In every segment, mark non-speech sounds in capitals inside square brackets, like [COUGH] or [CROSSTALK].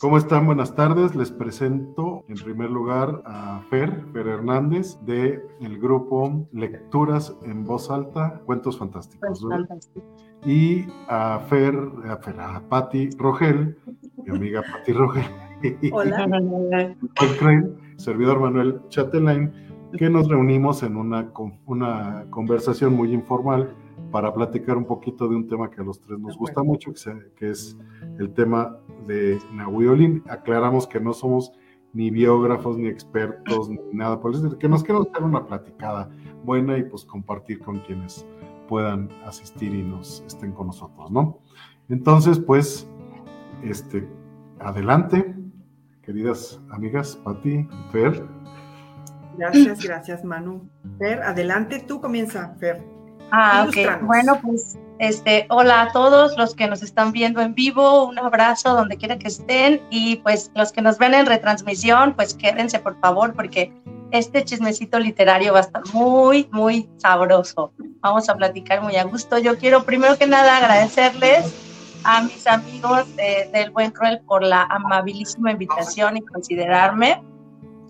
¿Cómo están? Buenas tardes. Les presento en primer lugar a Fer, Fer Hernández, de el grupo Lecturas en Voz Alta, Cuentos Fantásticos. Y a Fer, a Fer, a Patti Rogel, mi amiga Patti Rogel. [LAUGHS] Hola. servidor Manuel Chatelain, que nos reunimos en una, una conversación muy informal para platicar un poquito de un tema que a los tres nos gusta mucho, que, es el tema de Nahui Aclaramos que no somos ni biógrafos, ni expertos, ni nada por eso, que nos queremos dar una platicada buena y pues compartir con quienes puedan asistir y nos estén con nosotros, ¿no? Entonces, pues, este, adelante, queridas amigas, Pati, Fer. Gracias, gracias, Manu. Fer, adelante, tú comienza, Fer. Ah, ok. Bueno, pues este, hola a todos los que nos están viendo en vivo, un abrazo donde quiera que estén y pues los que nos ven en retransmisión, pues quédense por favor porque este chismecito literario va a estar muy, muy sabroso. Vamos a platicar muy a gusto. Yo quiero primero que nada agradecerles a mis amigos del Buen Cruel por la amabilísima invitación y considerarme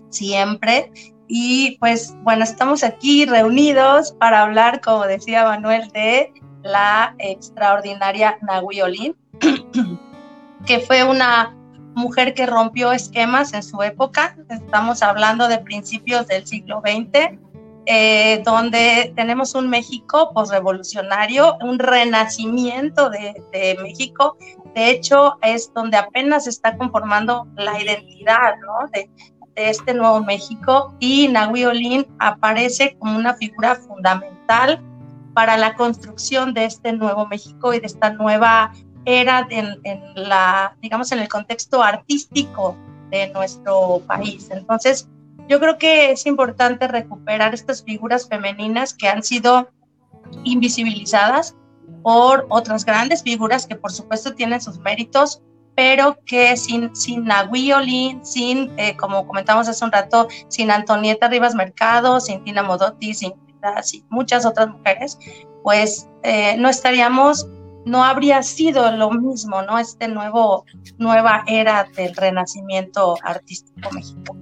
siempre. Y pues bueno, estamos aquí reunidos para hablar, como decía Manuel, de la extraordinaria Nahui Olin, [CLEARS THROAT] que fue una mujer que rompió esquemas en su época. Estamos hablando de principios del siglo XX, eh, donde tenemos un México posrevolucionario, un renacimiento de, México. De hecho, es donde apenas se está conformando la identidad ¿no? De este nuevo México y Nahui Olin aparece como una figura fundamental para la construcción de este nuevo México y de esta nueva era en, en, la, digamos, en el contexto artístico de nuestro país. Entonces, yo creo que es importante recuperar estas figuras femeninas que han sido invisibilizadas por otras grandes figuras que por supuesto tienen sus méritos, pero que sin, sin Nahui Olin, sin, eh, como comentamos hace un rato, sin Antonieta Rivas Mercado, sin Tina Modotti, sin, muchas otras mujeres, pues eh, no estaríamos, no habría sido lo mismo, ¿no? Este nuevo, nueva era del renacimiento artístico mexicano.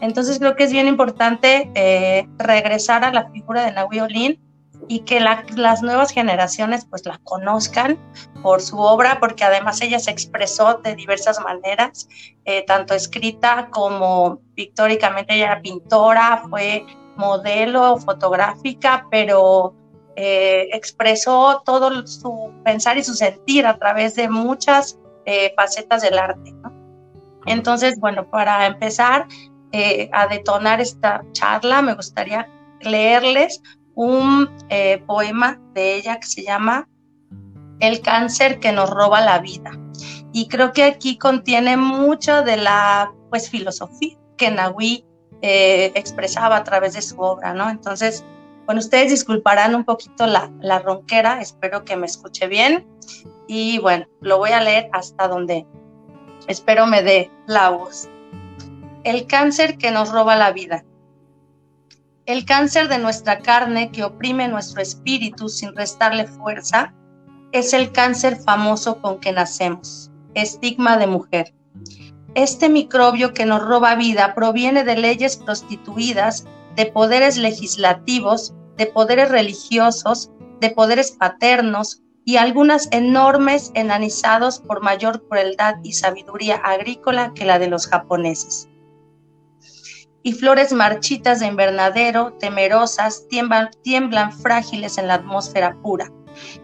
Entonces creo que es bien importante eh, regresar a la figura de Nahui Olin, y que las nuevas generaciones pues la conozcan por su obra, porque además ella se expresó de diversas maneras, eh, tanto escrita como pictóricamente, ella era pintora, fue modelo fotográfica, pero eh, expresó todo su pensar y su sentir a través de muchas eh, facetas del arte. Entonces, bueno, para empezar a detonar esta charla, me gustaría leerles un eh, poema de ella que se llama El cáncer que nos roba la vida. Y creo que aquí contiene mucho de la pues, filosofía que Nahui eh, expresaba a través de su obra, ¿no? Entonces, bueno, ustedes disculparán un poquito la, la ronquera, espero que me escuche bien. Y bueno, lo voy a leer hasta donde espero me dé la voz. El cáncer que nos roba la vida. El cáncer de nuestra carne que oprime nuestro espíritu sin restarle fuerza es el cáncer famoso con que nacemos, estigma de mujer. Este microbio que nos roba vida proviene de leyes prostituidas, de poderes legislativos, de poderes religiosos, de poderes paternos y algunas enormes enanizados por mayor crueldad y sabiduría agrícola que la de los japoneses y flores marchitas de invernadero, temerosas, tiemblan, tiemblan frágiles en la atmósfera pura.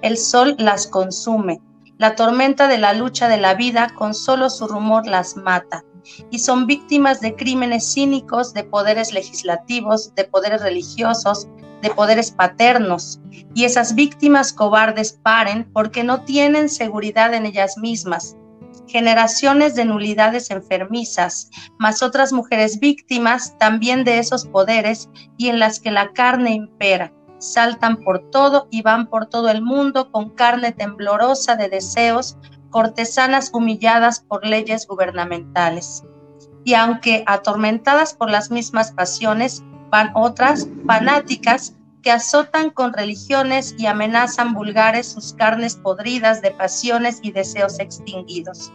El sol las consume. La tormenta de la lucha de la vida con solo su rumor las mata. Y son víctimas de crímenes cínicos, de poderes legislativos, de poderes religiosos, de poderes paternos. Y esas víctimas cobardes paren porque no tienen seguridad en ellas mismas, generaciones de nulidades enfermizas, más otras mujeres víctimas también de esos poderes y en las que la carne impera. Saltan por todo y van por todo el mundo con carne temblorosa de deseos, cortesanas humilladas por leyes gubernamentales. Y aunque atormentadas por las mismas pasiones, van otras fanáticas que azotan con religiones y amenazan vulgares sus carnes podridas de pasiones y deseos extinguidos.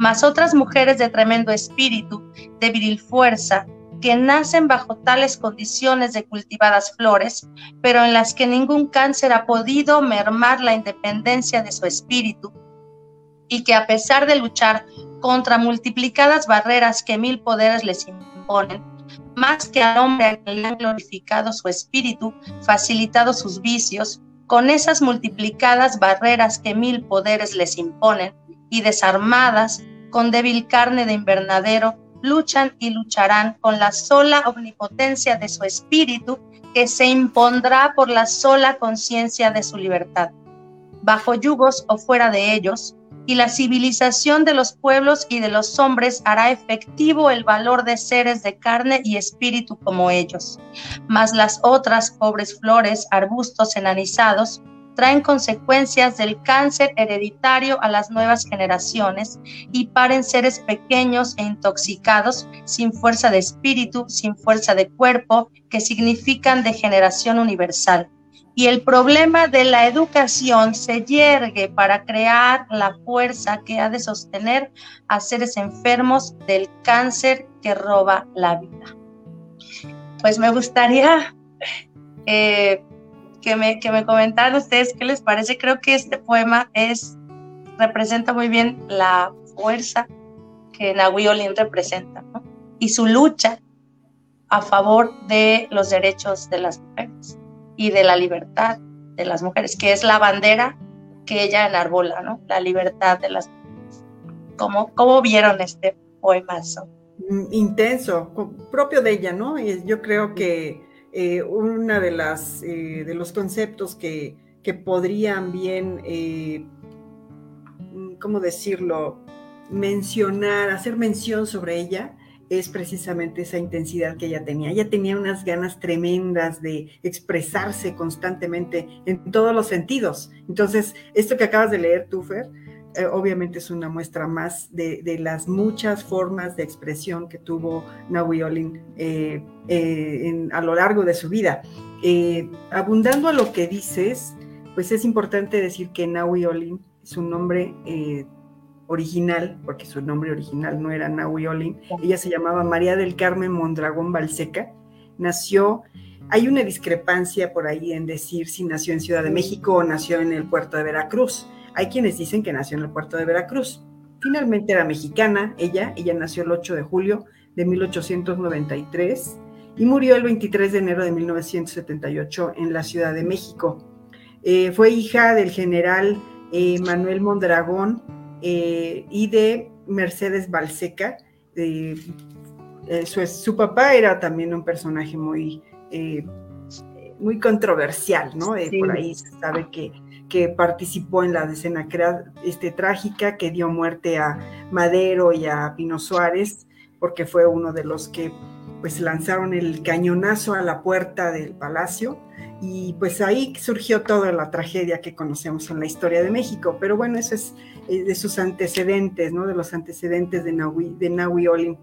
mas otras mujeres de tremendo espíritu, de viril fuerza, que nacen bajo tales condiciones de cultivadas flores, pero en las que ningún cáncer ha podido mermar la independencia de su espíritu, y que a pesar de luchar contra multiplicadas barreras que mil poderes les imponen, más que al hombre al que le han glorificado su espíritu, facilitado sus vicios, con esas multiplicadas barreras que mil poderes les imponen, y desarmadas, con débil carne de invernadero, luchan y lucharán con la sola omnipotencia de su espíritu, que se impondrá por la sola conciencia de su libertad. Bajo yugos o fuera de ellos, y la civilización de los pueblos y de los hombres hará efectivo el valor de seres de carne y espíritu como ellos. Mas las otras pobres flores, arbustos enanizados, traen consecuencias del cáncer hereditario a las nuevas generaciones y paren seres pequeños e intoxicados, sin fuerza de espíritu, sin fuerza de cuerpo, que significan degeneración universal y el problema de la educación se yergue para crear la fuerza que ha de sostener a seres enfermos del cáncer que roba la vida. Pues me gustaría eh, que, me, que me comentaran ustedes qué les parece. Creo que este poema es, representa muy bien la fuerza que Nahui Olin representa y su lucha a favor de los derechos de las mujeres y de la libertad de las mujeres, que es la bandera que ella enarbola, ¿no? La libertad de las mujeres. ¿Cómo, cómo vieron este poemazo? Mm, intenso, propio de ella, ¿no? Yo creo que eh, una de las eh, de los conceptos que, que podrían bien, eh, ¿cómo decirlo? Mencionar, hacer mención sobre ella, es precisamente esa intensidad que ella tenía. Ella tenía unas ganas tremendas de expresarse constantemente en todos los sentidos. Entonces, esto que acabas de leer, Tufer, eh, obviamente es una muestra más de, las muchas formas de expresión que tuvo Naui Olin eh, eh, a lo largo de su vida. abundando a lo que dices, pues es importante decir que Naui Olin es un nombre original, porque su nombre original no era Naui Olin, ella se llamaba María del Carmen Mondragón Balseca, nació, hay una discrepancia por ahí en decir si nació en Ciudad de México o nació en el puerto de Veracruz. Hay quienes dicen que nació en el puerto de Veracruz. Finalmente era mexicana, ella, ella nació el 8 de julio de 1893 y murió el 23 de enero de 1978 en la Ciudad de México. Eh, fue hija del general eh, Manuel Mondragón eh, y de Mercedes Balseca. Eh, su, papá era también un personaje muy, eh, muy controversial, ¿no? Por ahí se sabe que, que participó en la decena este, trágica que dio muerte a Madero y a Pino Suárez, porque fue uno de los que pues lanzaron el cañonazo a la puerta del palacio y pues ahí surgió toda la tragedia que conocemos en la historia de México. Pero bueno, eso es eh, de sus antecedentes, ¿no? De los antecedentes de Nahui, de Olin.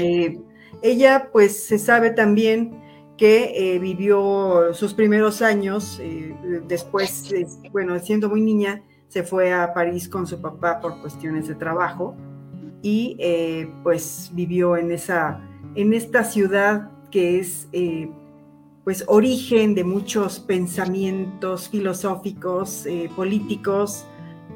Eh, ella pues se sabe también que eh, vivió sus primeros años, después, bueno, siendo muy niña, se fue a París con su papá por cuestiones de trabajo y pues vivió en, esa, en esta ciudad que es pues origen de muchos pensamientos filosóficos, eh, políticos,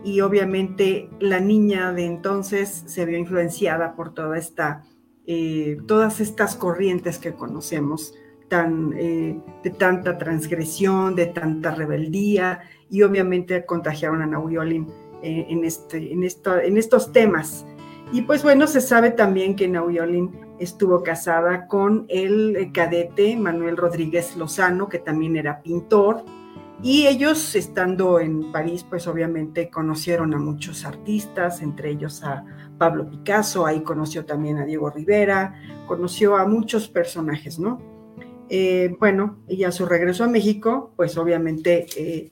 y obviamente la niña de entonces se vio influenciada por toda esta, eh, todas estas corrientes que conocemos, tan, eh, de tanta transgresión, de tanta rebeldía, y obviamente contagiaron a Nauyolin en, este, en, esto, en estos temas. Y pues bueno, se sabe también que Nauyolin estuvo casada con el eh, cadete Manuel Rodríguez Lozano, que también era pintor, y ellos estando en París, pues obviamente conocieron a muchos artistas, entre ellos a Pablo Picasso, ahí conoció también a Diego Rivera, conoció a muchos personajes, ¿no? Eh, bueno, y a su regreso a México, pues obviamente eh,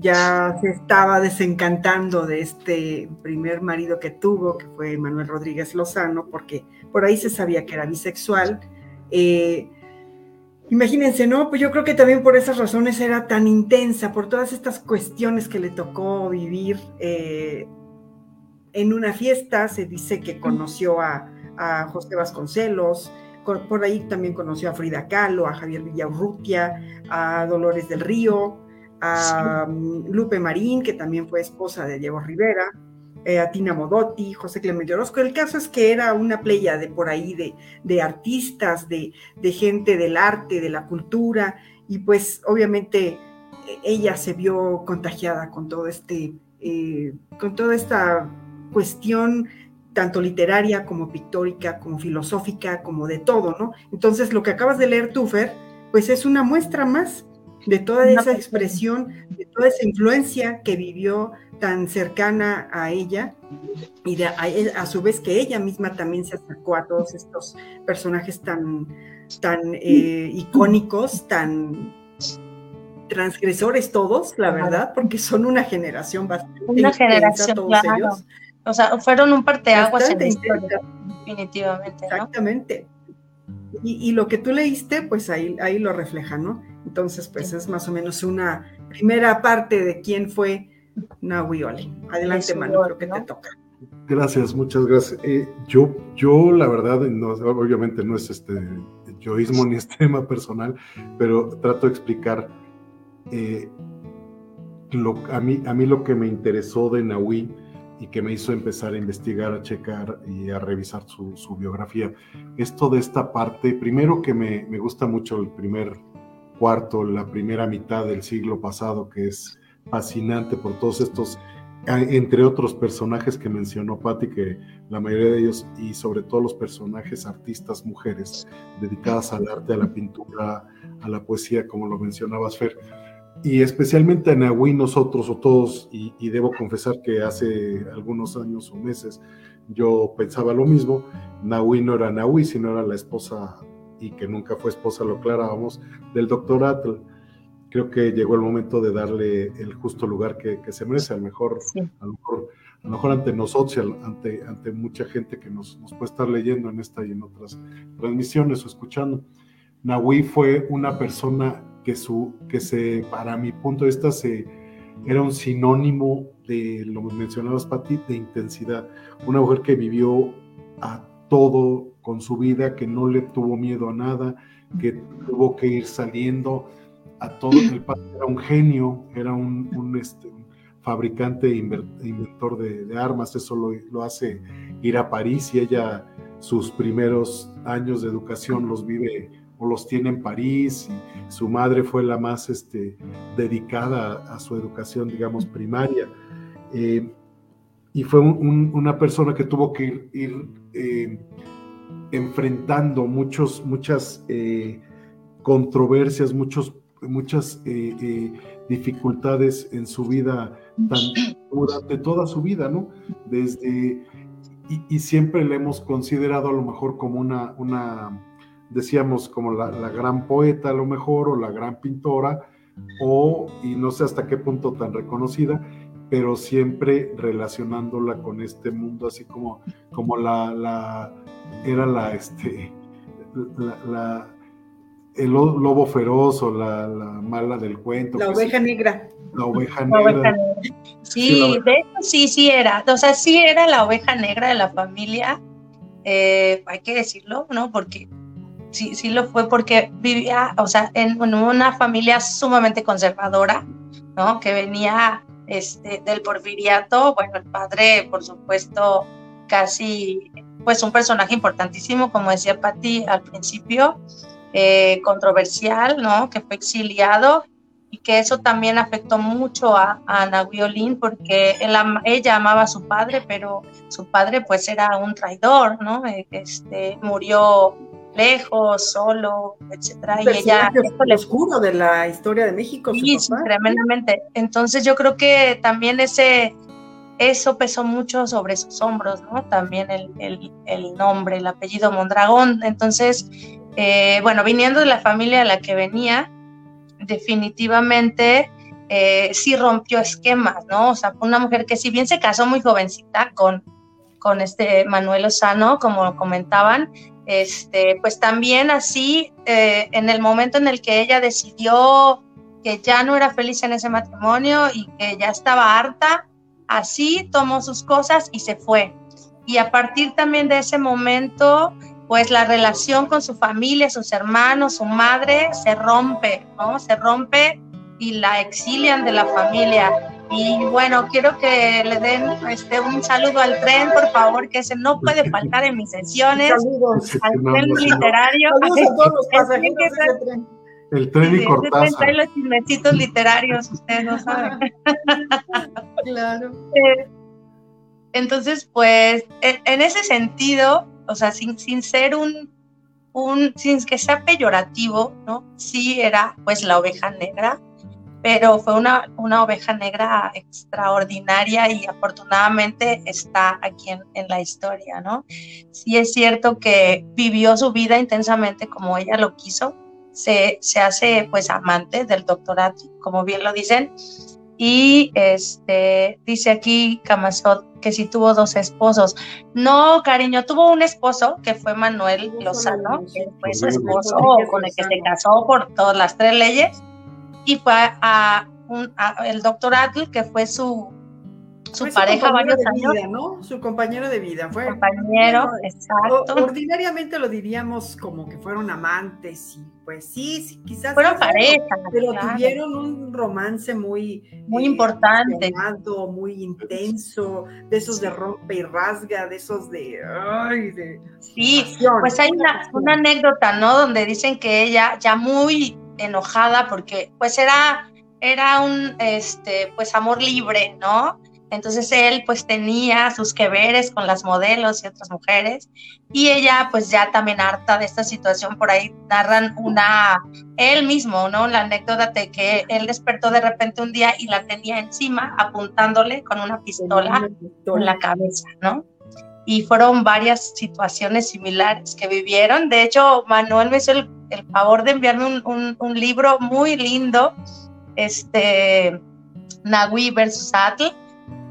ya se estaba desencantando de este primer marido que tuvo, que fue Manuel Rodríguez Lozano, porque por ahí se sabía que era bisexual. Eh, imagínense, ¿no? Pues yo creo que también por esas razones era tan intensa, por todas estas cuestiones que le tocó vivir. Eh, en una fiesta se dice que conoció a, a José Vasconcelos, por ahí también conoció a Frida Kahlo, a Javier Villaurrutia, a Dolores del Río, a mm, Lupe Marín, que también fue esposa de Diego Rivera, eh, a Tina Modotti, José Clemente Orozco. El caso es que era una playa de por ahí de, de artistas, de, de, gente del arte, de la cultura, y pues obviamente ella se vio contagiada con todo este, eh, con toda esta cuestión tanto literaria como pictórica, como filosófica, como de todo, ¿no? Entonces, lo que acabas de leer, Tufer, pues es una muestra más de toda esa expresión, de toda esa influencia que vivió tan cercana a ella y de, a, su vez que ella misma también se acercó a todos estos personajes tan, tan eh, icónicos, tan transgresores todos, la verdad, porque son una generación bastante una generación, todos ellos o sea, fueron un parteaguas en definitivamente. Exactamente. Y, lo que tú leíste, pues ahí, ahí lo refleja, ¿no? Entonces, pues es más o menos una primera parte de quién fue Nahui Adelante, Manu, creo que te toca. Gracias, muchas gracias. Eh, yo, yo, la verdad, no, obviamente no es este yoísmo ni es tema personal, pero trato de explicar eh, lo, a, mí, a mí lo que me interesó de Nahui y que me hizo empezar a investigar, a checar y a revisar su, biografía. Esto de esta parte, primero que me, gusta mucho el primer cuarto, la primera mitad del siglo pasado, que es fascinante por todos estos, entre otros personajes que mencionó Patti, que la mayoría de ellos, y sobre todo los personajes artistas mujeres, dedicadas al arte, a la pintura, a la poesía, como lo mencionabas, Fer. Y especialmente en Nahui nosotros o todos, y, debo confesar que hace algunos años o meses yo pensaba lo mismo, Nahui no era Nahui, sino era la esposa, y que nunca fue esposa, lo aclarábamos, del doctor Atl. Creo que llegó el momento de darle el justo lugar que, se merece, a lo mejor, a lo mejor, a lo mejor ante nosotros, ante, ante mucha gente que nos, nos puede estar leyendo en esta y en otras transmisiones o escuchando. Nahui fue una persona que, su, que se, para mi punto de vista, se, era un sinónimo de lo que mencionabas, Pati, de intensidad. Una mujer que vivió a todo con su vida, que no le tuvo miedo a nada, que tuvo que ir saliendo a todo. El padre era un genio, era un, un, este, fabricante e inventor de, armas, eso lo, lo, hace ir a París y ella sus primeros años de educación los vive o los tiene en París y su madre fue la más este, dedicada a, su educación, digamos, primaria. Eh, y fue una persona que tuvo que ir, eh, enfrentando muchos, muchas eh, controversias, muchos, muchas dificultades en su vida [CLEARS THROAT] durante toda su vida, ¿no? Desde, y, y, siempre le hemos considerado a lo mejor como una, una decíamos como la, gran poeta a lo mejor, o la gran pintora, o, y no sé hasta qué punto tan reconocida, pero siempre relacionándola con este mundo, así como, como la, la era la, este, la, el lobo feroz o la, mala del cuento. La oveja negra. La oveja negra. Sí, de hecho sí, sí era. O sea, sí era la oveja negra de la familia. Eh, hay que decirlo, ¿no? Porque sí, sí lo fue porque vivía, o sea, en, una familia sumamente conservadora, ¿no? Que venía este, del porfiriato, bueno, el padre, por supuesto, casi, pues un personaje importantísimo, como decía Patti al principio, eh, controversial, ¿no? Que fue exiliado y que eso también afectó mucho a, Ana Violín porque ella amaba a su padre, pero su padre pues era un traidor, ¿no? Este, murió lejos, solo, etcétera. Y ella el oscuro de la historia de México. Sí, tremendamente. Entonces yo creo que también ese eso pesó mucho sobre sus hombros, ¿no? También el, el, nombre, el apellido Mondragón. Entonces, eh, bueno, viniendo de la familia a la que venía, definitivamente eh, sí rompió esquemas, ¿no? O sea, fue una mujer que si bien se casó muy jovencita con, con este Manuel Osano, como comentaban, este, pues también así, eh, en el momento en el que ella decidió que ya no era feliz en ese matrimonio y que ya estaba harta, Así tomó sus cosas y se fue. Y a partir también de ese momento, pues la relación con su familia, sus hermanos, su madre, se rompe, ¿no? Se rompe y la exilian de la familia. Y bueno, quiero que le den este, un saludo al tren, por favor, que ese no puede [LAUGHS] faltar en mis sesiones. Saludos. Al tren literario. Saludos a todos los pasajeros del tren. El tren y Cortázar. los chismecitos literarios, ustedes no saben. [LAUGHS] claro. Eh, entonces, pues, en, ese sentido, o sea, sin, sin ser un, un, sin que sea peyorativo, ¿no? Sí era, pues, la oveja negra, pero fue una, una oveja negra extraordinaria y afortunadamente está aquí en, en, la historia, ¿no? Sí es cierto que vivió su vida intensamente como ella lo quiso, se, se hace pues amante del doctorado, como bien lo dicen, y este, dice aquí Camazot que si tuvo dos esposos. No, cariño, tuvo un esposo que fue Manuel Lozano, que fue su esposo con el que se casó por todas las tres leyes y fue a, un, el doctor Atl, que fue su, su pareja varios años. ¿no? Su compañero de vida. Fue, compañero, exacto. Ordinariamente lo diríamos como que fueron amantes y pues sí, sí quizás. Fueron pareja. Pero tuvieron un romance muy. Muy eh, importante. Muy intenso, de esos de rompe y rasga, de esos de. Ay, de sí, pues hay una, una anécdota, ¿no? Donde dicen que ella ya muy enojada porque pues era, era un este, pues amor libre, ¿no? Entonces él pues tenía sus que veres con las modelos y otras mujeres y ella pues ya también harta de esta situación por ahí narran una, él mismo, ¿no? La anécdota de que él despertó de repente un día y la tenía encima apuntándole con una pistola en la cabeza, ¿no? Y fueron varias situaciones similares que vivieron. De hecho, Manuel me hizo el favor de enviarme un, libro muy lindo, este, Nahui versus Atl,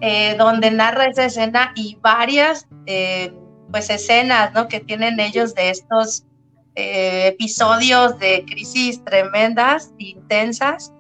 eh, donde narra esa escena y varias eh, pues escenas ¿no? que tienen ellos de estos eh, episodios de crisis tremendas, intensas.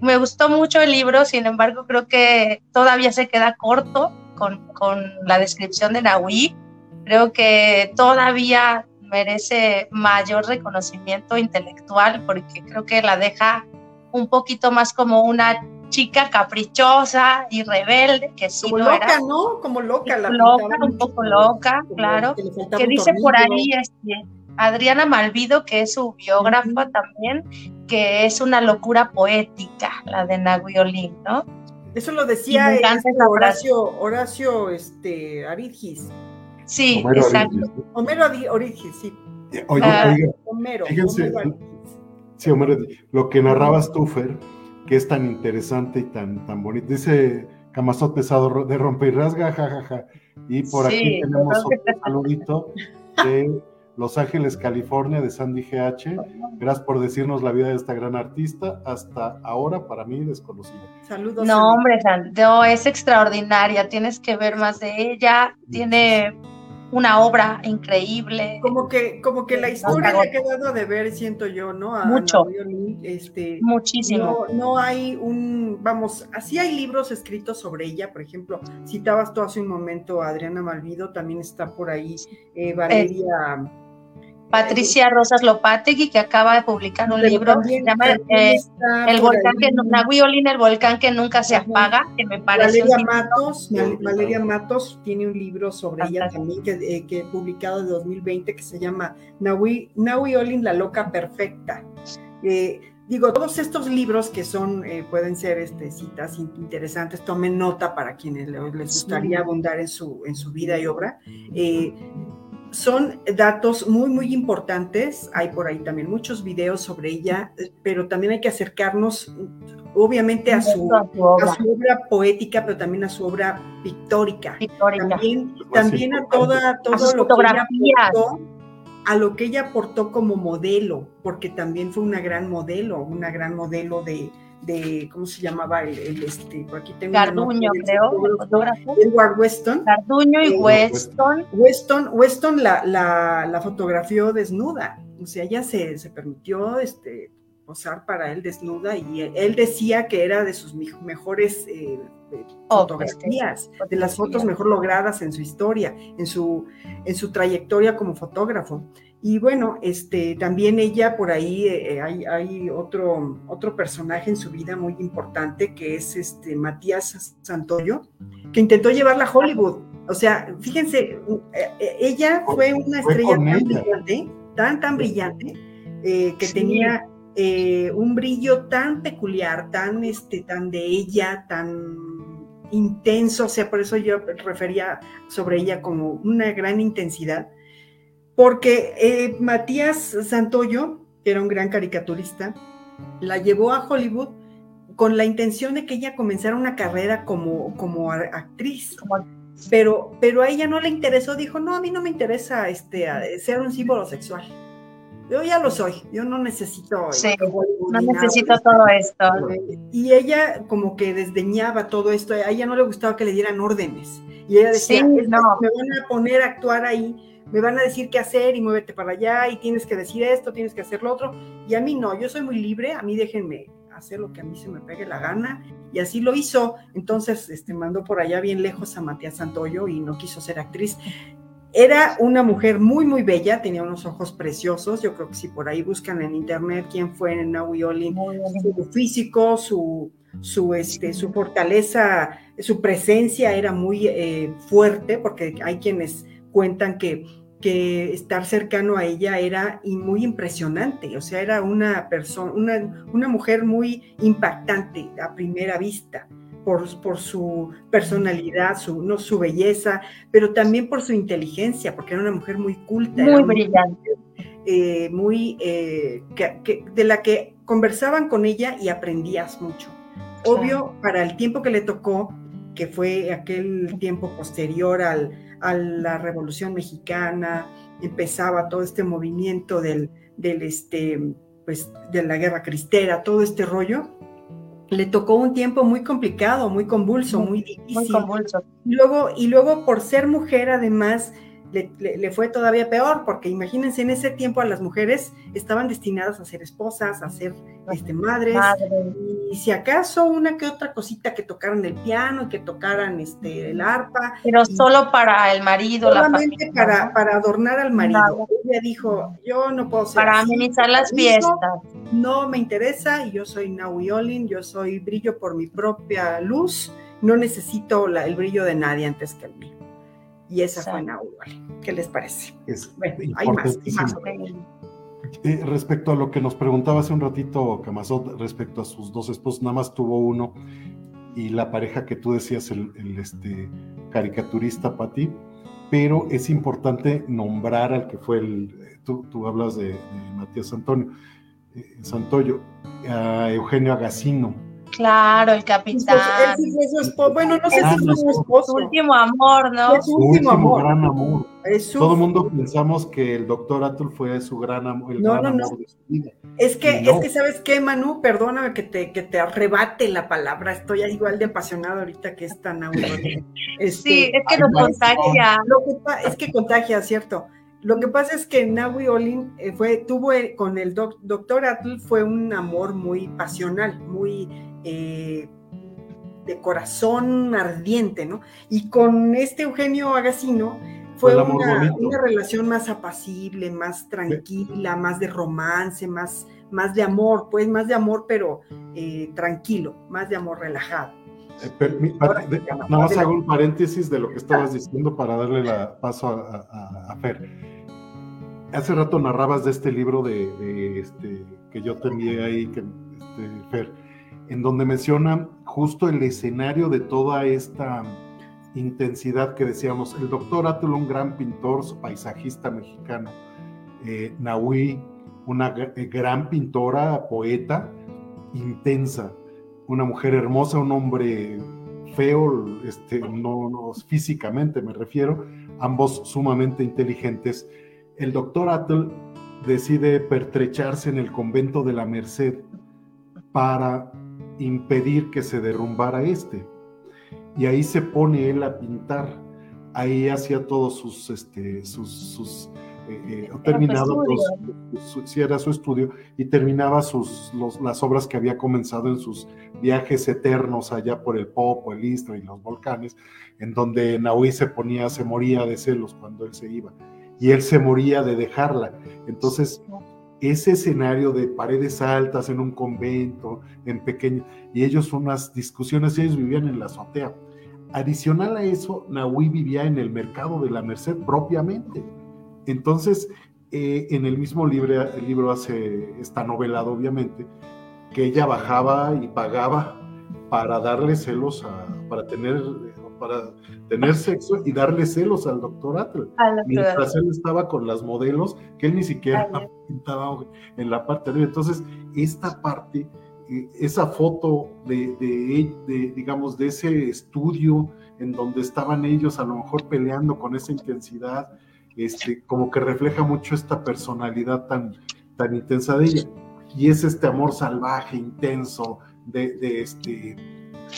me gustó mucho el libro, sin embargo creo que todavía se queda corto con, con la descripción de Nahui. Creo que todavía merece mayor reconocimiento intelectual porque creo que la deja un poquito más como una chica caprichosa y rebelde, que sí como loca, ¿no? Como loca. La loca, un poco loca, claro. Que, dice por ahí este, Adriana Malvido, que es su biógrafa también, que es una locura poética, la de Naguiolín, ¿no? Eso lo decía este Horacio, Horacio este, Aridgis. Sí, exacto. Homero Origen, sí. Oye, ah, Homero, fíjense, sí, Homero, lo que narrabas tú, Fer, que es tan interesante y tan, tan bonito. Dice Camazot pesado de romper y rasga, jajaja. Y por aquí tenemos otro saludito de Los Ángeles, California, de Sandy GH. Gracias por decirnos la vida de esta gran artista, hasta ahora para mí desconocida. Saludos. No, hombre, no, es extraordinaria. Tienes que ver más de ella. Tiene una obra increíble. Como que, como que la historia le ha quedado de ver, siento yo, ¿no? Mucho. este, Muchísimo. No, hay un, vamos, así hay libros escritos sobre ella, por ejemplo, citabas tú hace un momento a Adriana Malvido, también está por ahí eh, Valeria. Patricia Rosas Lopategui, que acaba de publicar un libro se llama eh, El volcán que el volcán que nunca se apaga, que me parece. Valeria Matos, Valeria Matos tiene un libro sobre ella también que, eh, que he publicado de 2020 que se llama Nahui, Olin, la loca perfecta. Eh, digo, todos estos libros que son, pueden ser este, citas interesantes, tomen nota para quienes les gustaría abundar en su, en su vida y obra son datos muy, muy importantes. Hay por ahí también muchos videos sobre ella, pero también hay que acercarnos, obviamente, a su, obra. poética, pero también a su obra pictórica. También, también a toda, todo lo que ella aportó, a lo que ella aportó como modelo, porque también fue una gran modelo, una gran modelo de, de ¿cómo se llamaba el, este? Por aquí tengo Garduño, creo, el fotógrafo. Edward Weston. Garduño y eh, Weston. Weston, Weston la, la, la, fotografió desnuda, o sea, ella se, se permitió este posar para él desnuda y él decía que era de sus mejores eh, eh, fotografías, de las fotos mejor logradas en su historia, en su, en su trayectoria como fotógrafo. Y bueno, este, también ella por ahí eh, hay, hay, otro, otro personaje en su vida muy importante que es este Matías Santoyo, que intentó llevarla a Hollywood. O sea, fíjense, ella fue una estrella tan brillante, tan, tan brillante, que tenía eh, un brillo tan peculiar, tan, este, tan de ella, tan intenso, o sea, por eso yo refería sobre ella como una gran intensidad, porque eh, Matías Santoyo, que era un gran caricaturista, la llevó a Hollywood con la intención de que ella comenzara una carrera como, como actriz. Pero, pero a ella no le interesó, dijo, no, a mí no me interesa este, ser un símbolo sexual yo ya lo soy, yo no necesito. Sí, no necesito todo esto. Y ella como que desdeñaba todo esto, a ella no le gustaba que le dieran órdenes. Y ella decía, no. me van a poner a actuar ahí, me van a decir qué hacer y muévete para allá y tienes que decir esto, tienes que hacer lo otro. Y a mí no, yo soy muy libre, a mí déjenme hacer lo que a mí se me pegue la gana. Y así lo hizo. Entonces, este, mandó por allá bien lejos a Matías Santoyo y no quiso ser actriz. Era una mujer muy, muy bella, tenía unos ojos preciosos. Yo creo que si por ahí buscan en internet quién fue Naui Olin, su físico, su, su, este, su fortaleza, su presencia era muy eh, fuerte, porque hay quienes cuentan que, que estar cercano a ella era muy impresionante. O sea, era una persona, una, una mujer muy impactante a primera vista por, su personalidad, su, no, su belleza, pero también por su inteligencia, porque era una mujer muy culta. Muy brillante. Eh, muy, eh, de la que conversaban con ella y aprendías mucho. Obvio, para el tiempo que le tocó, que fue aquel tiempo posterior al, a la Revolución Mexicana, empezaba todo este movimiento del, del este, pues, de la guerra cristera, todo este rollo, le tocó un tiempo muy complicado, muy convulso, muy difícil. Muy convulso. Y luego, y luego por ser mujer, además, le, fue todavía peor, porque imagínense, en ese tiempo a las mujeres estaban destinadas a ser esposas, a ser este, madres, y si acaso una que otra cosita que tocaran el piano y que tocaran este, el arpa. Pero solo para el marido. Solamente para, para adornar al marido. Ella dijo, yo no puedo ser Para amenizar las fiestas. No me interesa, y yo soy Naui Olin, yo soy brillo por mi propia luz, no necesito el brillo de nadie antes que el mío. Y esa fue Naui ¿Qué les parece? Es hay más, eh, respecto a lo que nos preguntaba hace un ratito Camazot, respecto a sus dos esposos, nada más tuvo uno, y la pareja que tú decías, el, este, caricaturista Pati, pero es importante nombrar al que fue el, tú, tú hablas de, Matías Antonio, eh, Santoyo, a Eugenio Agassino, Claro, el capitán. Bueno, no sé si es su esposo. Su último amor, ¿no? su último, amor. gran amor. Todo el mundo pensamos que el doctor Atul fue su gran amor, el gran amor de su vida. Es que, es que, ¿sabes qué, Manu? Perdóname que te, que te arrebate la palabra. Estoy igual de apasionado ahorita que es tan este, sí, es que nos contagia. es que contagia, ¿cierto? Lo que pasa es que Naui Olin eh, fue, tuvo con el doctor Atul fue un amor muy pasional, muy eh, de corazón ardiente, ¿no? Y con este Eugenio Agasino fue una, relación más apacible, más tranquila, más de romance, más, más de amor, pues más de amor, pero eh, tranquilo, más de amor relajado. Eh, nada más hago un paréntesis de lo que estabas diciendo para darle la paso a, Fer. Hace rato narrabas de este libro de, este, que yo te ahí, que, este, Fer, en donde menciona justo el escenario de toda esta intensidad que decíamos. El doctor Atul, un gran pintor, paisajista mexicano. Eh, Nahui, una eh, gran pintora, poeta, intensa. Una mujer hermosa, un hombre feo, este, no, no físicamente me refiero, ambos sumamente inteligentes. El doctor Atul decide pertrecharse en el convento de la Merced para impedir que se derrumbara este. Y ahí se pone él a pintar. Ahí hacía todos sus, este, sus, eh, terminaba si era su estudio, y terminaba sus, las obras que había comenzado en sus viajes eternos allá por el Popo, el Istro y los volcanes, en donde Naui se ponía, se moría de celos cuando él se iba, y él se moría de dejarla. Entonces, ese escenario de paredes altas en un convento, en pequeño, y ellos unas discusiones, ellos vivían en la azotea. Adicional a eso, Nahui vivía en el mercado de la Merced propiamente. Entonces, eh, en el mismo libro, el libro hace, está novelado obviamente, que ella bajaba y pagaba para darle celos a, para tener para tener sexo y darle celos al doctor Atle. Mientras él estaba con las modelos que él ni siquiera pintaba en la parte de Entonces, esta parte, eh, esa foto de, de, digamos, de ese estudio en donde estaban ellos a lo mejor peleando con esa intensidad, este, como que refleja mucho esta personalidad tan, tan intensa de ella. Y es este amor salvaje, intenso, de, de este,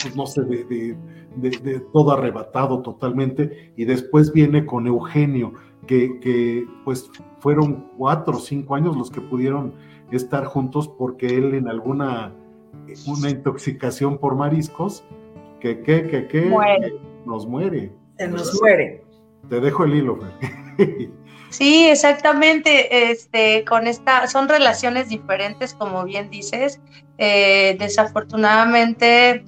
pues no sé, de, de, todo arrebatado totalmente, y después viene con Eugenio, que, que, pues fueron cuatro o cinco años los que pudieron estar juntos porque él en alguna una intoxicación por mariscos, que, que, que, que nos muere. Se nos muere. Te dejo el hilo, Sí, exactamente. Este, con esta, son relaciones diferentes, como bien dices. Eh, desafortunadamente,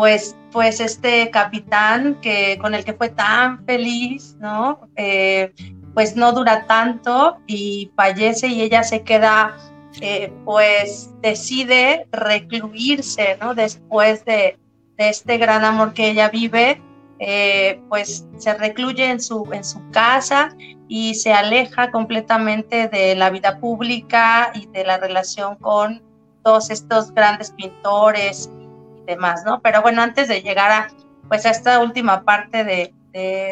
pues, pues este capitán que, con el que fue tan feliz, ¿no? Eh, pues no dura tanto y fallece y ella se queda, eh, pues decide recluirse, ¿no? Después de, este gran amor que ella vive, eh, pues se recluye en su, en su casa y se aleja completamente de la vida pública y de la relación con todos estos grandes pintores demás, ¿no? Pero bueno, antes de llegar a, pues, a esta última parte de,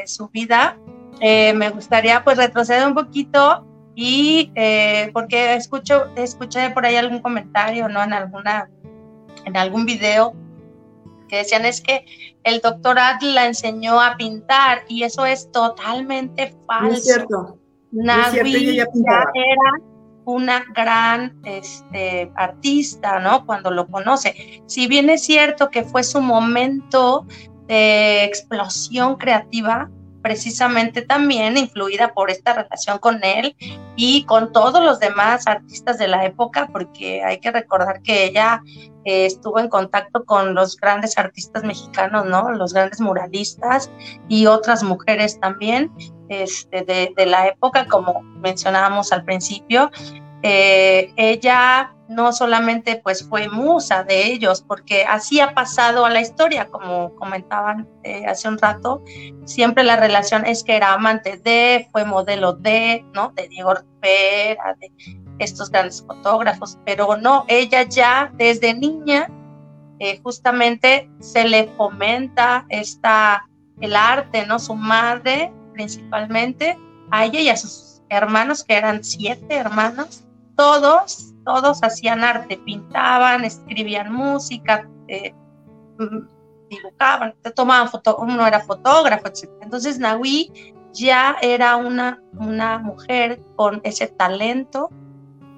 su vida, eh, me gustaría pues retroceder un poquito y eh, porque escucho, escuché por ahí algún comentario, ¿no? En alguna, en algún video que decían es que el doctor Adl la enseñó a pintar y eso es totalmente falso. es cierto. Navi era una gran este, artista, ¿no? Cuando lo conoce. Si bien es cierto que fue su momento de explosión creativa, precisamente también influida por esta relación con él y con todos los demás artistas de la época, porque hay que recordar que ella eh, estuvo en contacto con los grandes artistas mexicanos, ¿no? Los grandes muralistas y otras mujeres también este, de, de la época, como mencionábamos al principio. Eh, ella no solamente pues fue musa de ellos, porque así ha pasado a la historia, como comentaban eh, hace un rato, siempre la relación es que era amante de, fue modelo de, ¿no? De Diego Rivera, de estos grandes fotógrafos, pero no, ella ya desde niña eh, justamente se le fomenta esta, el arte, ¿no? Su madre principalmente, a ella y a sus hermanos, que eran siete hermanos, todos, todos hacían arte, pintaban, escribían música, eh, mm, dibujaban, tomaban foto, uno era fotógrafo, etc. Entonces Nahui ya era una, una mujer con ese talento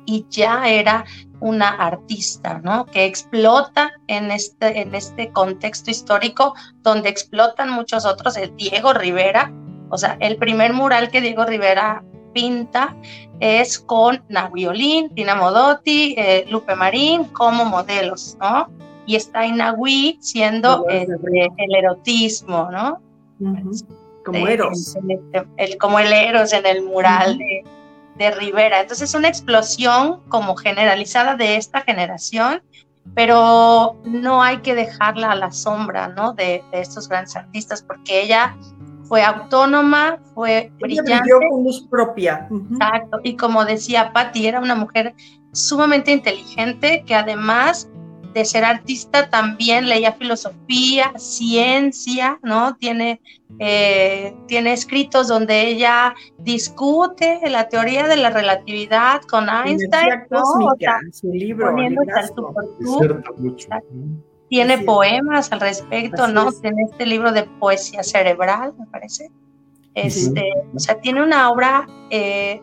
y ya era una artista, ¿no? Que explota en este, en este contexto histórico donde explotan muchos otros, el Diego Rivera, o sea, el primer mural que Diego Rivera pinta es con Nahui Tina Modotti, eh, Lupe Marín como modelos, ¿no? Y está Inagui siendo el, erotismo, ¿no? Como Eros. El, como el Eros en el mural de, de Rivera. Entonces es una explosión como generalizada de esta generación, pero no hay que dejarla a la sombra, ¿no? De, de estos grandes artistas, porque ella fue autónoma, fue brillante. con luz propia. Exacto. Y como decía Patti, era una mujer sumamente inteligente que además de ser artista también leía filosofía, ciencia, ¿no? Tiene, eh, tiene escritos donde ella discute la teoría de la relatividad con Einstein, ¿no? su libro, tiene poemas al respecto, ¿no? En este libro de poesía cerebral, me parece. Este, O sea, tiene una obra eh,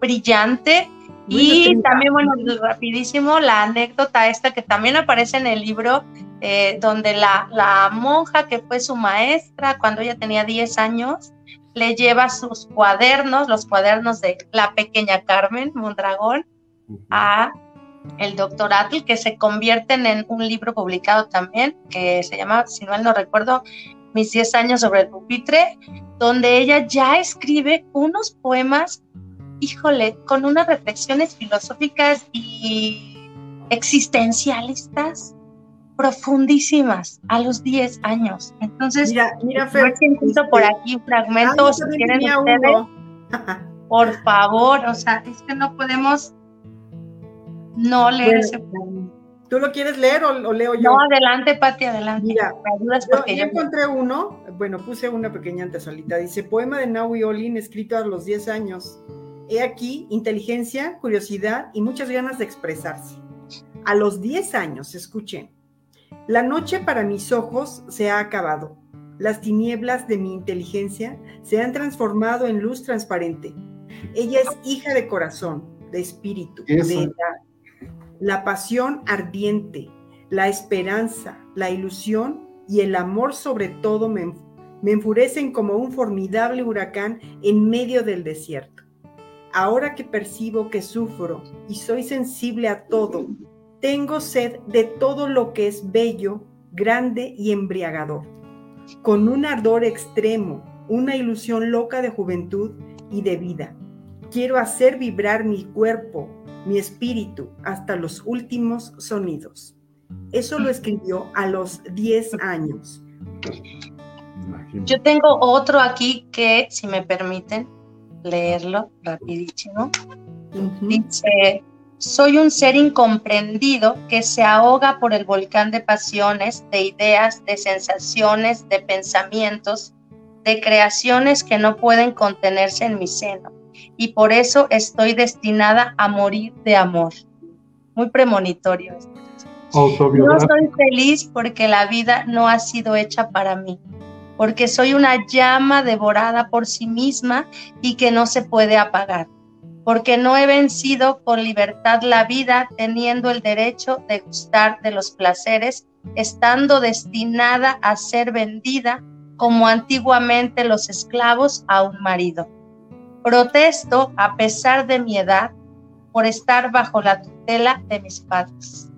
brillante. Y también, bueno, rapidísimo, la anécdota esta que también aparece en el libro, eh, donde la, la, monja que fue su maestra cuando ella tenía 10 años, le lleva sus cuadernos, los cuadernos de la pequeña Carmen Mondragón, a el doctor Atl, que se convierten en un libro publicado también, que se llama, si mal no recuerdo, Mis 10 años sobre el pupitre, donde ella ya escribe unos poemas híjole, con unas reflexiones filosóficas y existencialistas profundísimas a los 10 años. Entonces, mira, mira Fer, por este, aquí un fragmento, si quieren ustedes, por favor, o sea, es que no podemos no leer ese ¿Tú lo quieres leer o, leo yo? No, adelante, Pati, adelante. Mira, porque yo, encontré uno, bueno, puse una pequeña antesalita, dice, poema de Naui Olin escrito a los 10 años, He aquí inteligencia, curiosidad y muchas ganas de expresarse. A los 10 años, escuchen, la noche para mis ojos se ha acabado. Las tinieblas de mi inteligencia se han transformado en luz transparente. Ella es hija de corazón, de espíritu, de edad. La pasión ardiente, la esperanza, la ilusión y el amor sobre todo me, enfurecen como un formidable huracán en medio del desierto. Ahora que percibo que sufro y soy sensible a todo, tengo sed de todo lo que es bello, grande y embriagador. Con un ardor extremo, una ilusión loca de juventud y de vida. Quiero hacer vibrar mi cuerpo, mi espíritu, hasta los últimos sonidos. Eso lo escribió a los 10 años. Yo tengo otro aquí que, si me permiten, leerlo rapidísimo. Dice, soy un ser incomprendido que se ahoga por el volcán de pasiones, de ideas, de sensaciones, de pensamientos, de creaciones que no pueden contenerse en mi seno. Y por eso estoy destinada a morir de amor. Muy premonitorio. No soy feliz porque la vida no ha sido hecha para mí porque soy una llama devorada por sí misma y que no se puede apagar, porque no he vencido con libertad la vida teniendo el derecho de gustar de los placeres, estando destinada a ser vendida como antiguamente los esclavos a un marido. Protesto, a pesar de mi edad, por estar bajo la tutela de mis padres.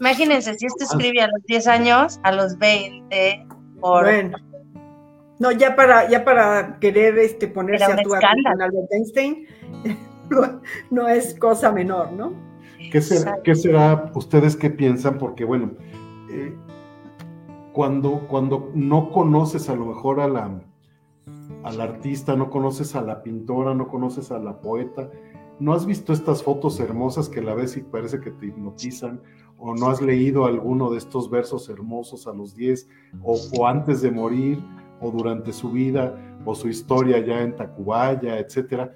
Imagínense, si esto escribe a los 10 años, a los 20, bueno. No, ya para, ya para querer este, ponerse a tu con Albert Einstein, [LAUGHS] no, es cosa menor, ¿no? ¿Qué será, ¿Qué será, ustedes qué piensan? Porque bueno, eh, cuando, cuando no conoces a lo mejor a la, al artista, no conoces a la pintora, no conoces a la poeta, no has visto estas fotos hermosas que la ves y parece que te hipnotizan, o no has leído alguno de estos versos hermosos a los 10 o, antes de morir o durante su vida o su historia ya en Tacubaya, etcétera,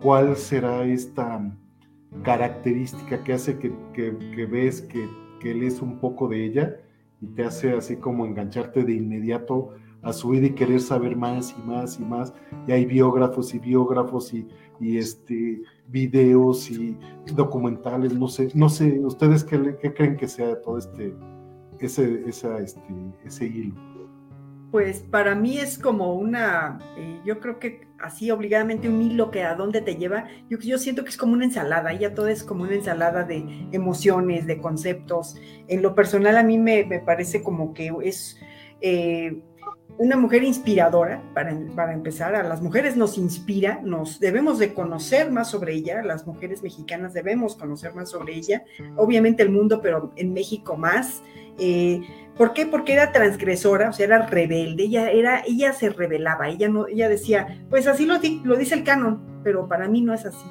¿cuál será esta característica que hace que, que, ves que, que lees un poco de ella y te hace así como engancharte de inmediato a su vida y querer saber más y más y más? Y hay biógrafos y biógrafos y, y este videos y documentales, no sé, no sé, ¿ustedes qué, creen que sea todo este, ese, este, ese hilo? Pues para mí es como una, eh, yo creo que así obligadamente un hilo que a dónde te lleva, yo, yo siento que es como una ensalada, ya todo es como una ensalada de emociones, de conceptos. En lo personal a mí me, me parece como que es... Eh, una mujer inspiradora, para, para, empezar, a las mujeres nos inspira, nos debemos de conocer más sobre ella, las mujeres mexicanas debemos conocer más sobre ella, obviamente el mundo, pero en México más. Eh, ¿Por qué? Porque era transgresora, o sea, era rebelde, ella, era, ella se rebelaba, ella, no, ella decía, pues así lo, lo dice el canon, pero para mí no es así